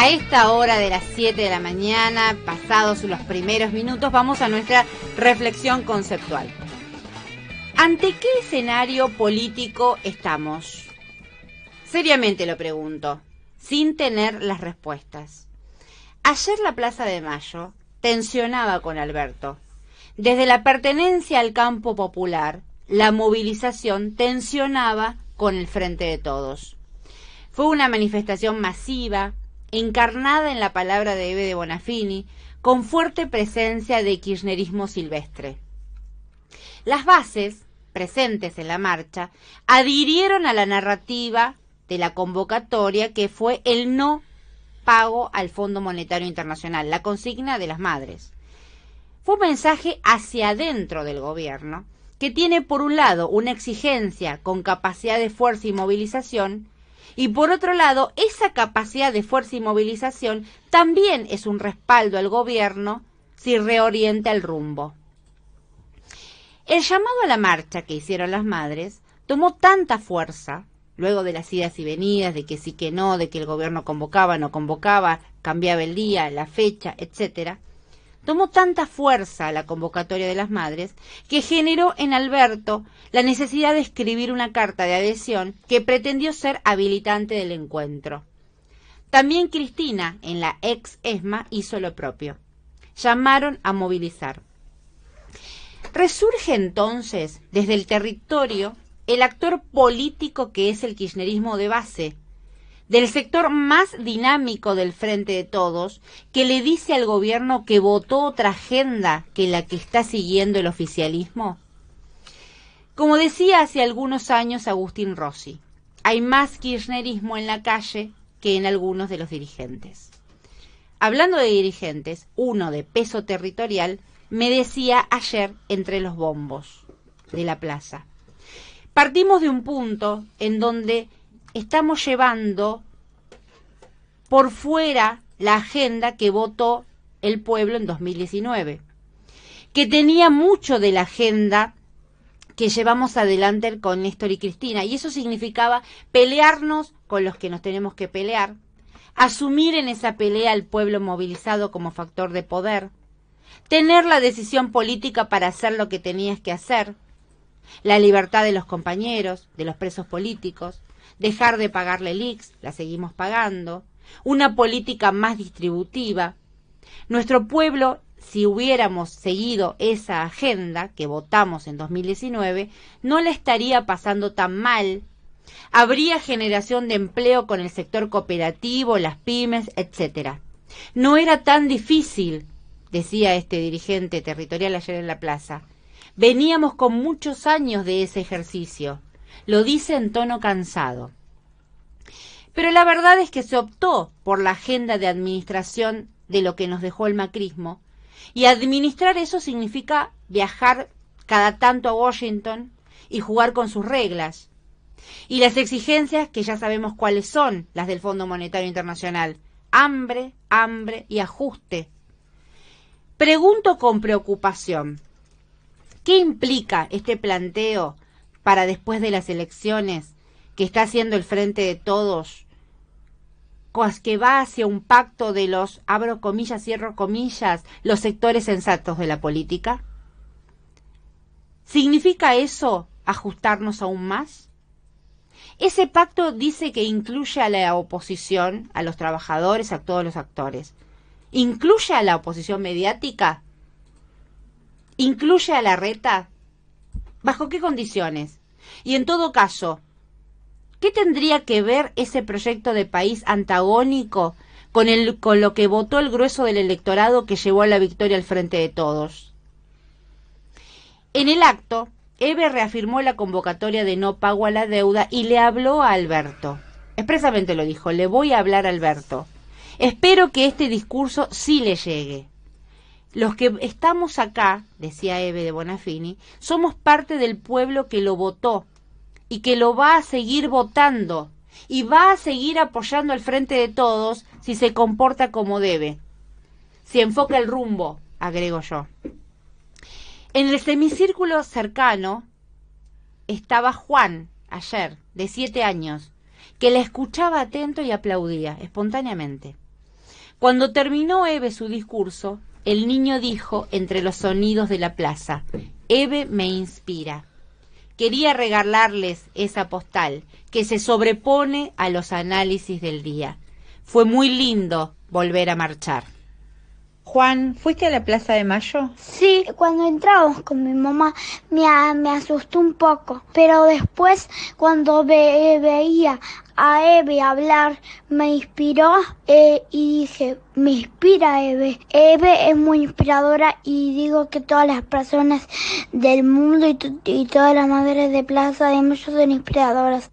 A esta hora de las 7 de la mañana, pasados los primeros minutos, vamos a nuestra reflexión conceptual. ¿Ante qué escenario político estamos? Seriamente lo pregunto, sin tener las respuestas. Ayer la Plaza de Mayo tensionaba con Alberto. Desde la pertenencia al campo popular, la movilización tensionaba con el Frente de Todos. Fue una manifestación masiva, encarnada en la palabra de Eve de Bonafini, con fuerte presencia de kirchnerismo silvestre. Las bases, presentes en la marcha, adhirieron a la narrativa de la convocatoria que fue el no pago al Fondo Monetario Internacional, la consigna de las madres. Fue un mensaje hacia adentro del gobierno, que tiene por un lado una exigencia con capacidad de fuerza y movilización, y por otro lado, esa capacidad de fuerza y movilización también es un respaldo al gobierno si reorienta el rumbo. El llamado a la marcha que hicieron las madres tomó tanta fuerza, luego de las idas y venidas, de que sí que no, de que el gobierno convocaba, no convocaba, cambiaba el día, la fecha, etcétera, tomó tanta fuerza la convocatoria de las madres que generó en Alberto la necesidad de escribir una carta de adhesión que pretendió ser habilitante del encuentro. También Cristina, en la ex ESMA, hizo lo propio. Llamaron a movilizar. Resurge entonces desde el territorio el actor político que es el kirchnerismo de base, del sector más dinámico del Frente de Todos, que le dice al gobierno que votó otra agenda que la que está siguiendo el oficialismo? Como decía hace algunos años Agustín Rossi, hay más kirchnerismo en la calle que en algunos de los dirigentes. Hablando de dirigentes, uno de peso territorial me decía ayer entre los bombos de la plaza. Partimos de un punto en donde estamos llevando por fuera la agenda que votó el pueblo en 2019, que tenía mucho de la agenda que llevamos adelante con Néstor y Cristina, y eso significaba pelearnos con los que nos tenemos que pelear, asumir en esa pelea al pueblo movilizado como factor de poder, tener la decisión política para hacer lo que tenías que hacer, la libertad de los compañeros, de los presos políticos, dejar de pagarle el IX, la seguimos pagando, una política más distributiva. Nuestro pueblo, si hubiéramos seguido esa agenda que votamos en 2019, no le estaría pasando tan mal. Habría generación de empleo con el sector cooperativo, las pymes, etcétera. No era tan difícil, decía este dirigente territorial ayer en la plaza. Veníamos con muchos años de ese ejercicio. Lo dice en tono cansado. Pero la verdad es que se optó por la agenda de administración de lo que nos dejó el macrismo, y administrar eso significa viajar cada tanto a Washington y jugar con sus reglas. Y las exigencias, que ya sabemos cuáles son, las del Fondo Monetario Internacional, hambre, hambre y ajuste. Pregunto con preocupación, ¿Qué implica este planteo para después de las elecciones que está haciendo el Frente de Todos? que va hacia un pacto de los, abro comillas, cierro comillas, los sectores sensatos de la política? ¿Significa eso ajustarnos aún más? Ese pacto dice que incluye a la oposición, a los trabajadores, a todos los actores. ¿Incluye a la oposición mediática? ¿Incluye a la reta? ¿Bajo qué condiciones? Y en todo caso, ¿qué tendría que ver ese proyecto de país antagónico con, el, con lo que votó el grueso del electorado que llevó a la victoria al frente de todos? En el acto, Eve reafirmó la convocatoria de no pago a la deuda y le habló a Alberto. Expresamente lo dijo, le voy a hablar a Alberto. Espero que este discurso sí le llegue. Los que estamos acá, decía Eve de Bonafini, somos parte del pueblo que lo votó y que lo va a seguir votando y va a seguir apoyando al frente de todos si se comporta como debe. Si enfoca el rumbo, agrego yo. En el semicírculo cercano estaba Juan, ayer, de siete años, que le escuchaba atento y aplaudía espontáneamente. Cuando terminó Eve su discurso, el niño dijo entre los sonidos de la plaza, Eve me inspira. Quería regalarles esa postal que se sobrepone a los análisis del día. Fue muy lindo volver a marchar. Juan, ¿fuiste a la Plaza de Mayo? Sí, cuando entramos con mi mamá me, me asustó un poco, pero después cuando veía a Eve hablar me inspiró eh, y dije, me inspira Eve. Eve es muy inspiradora y digo que todas las personas del mundo y, y todas las madres de Plaza de Mayo son inspiradoras.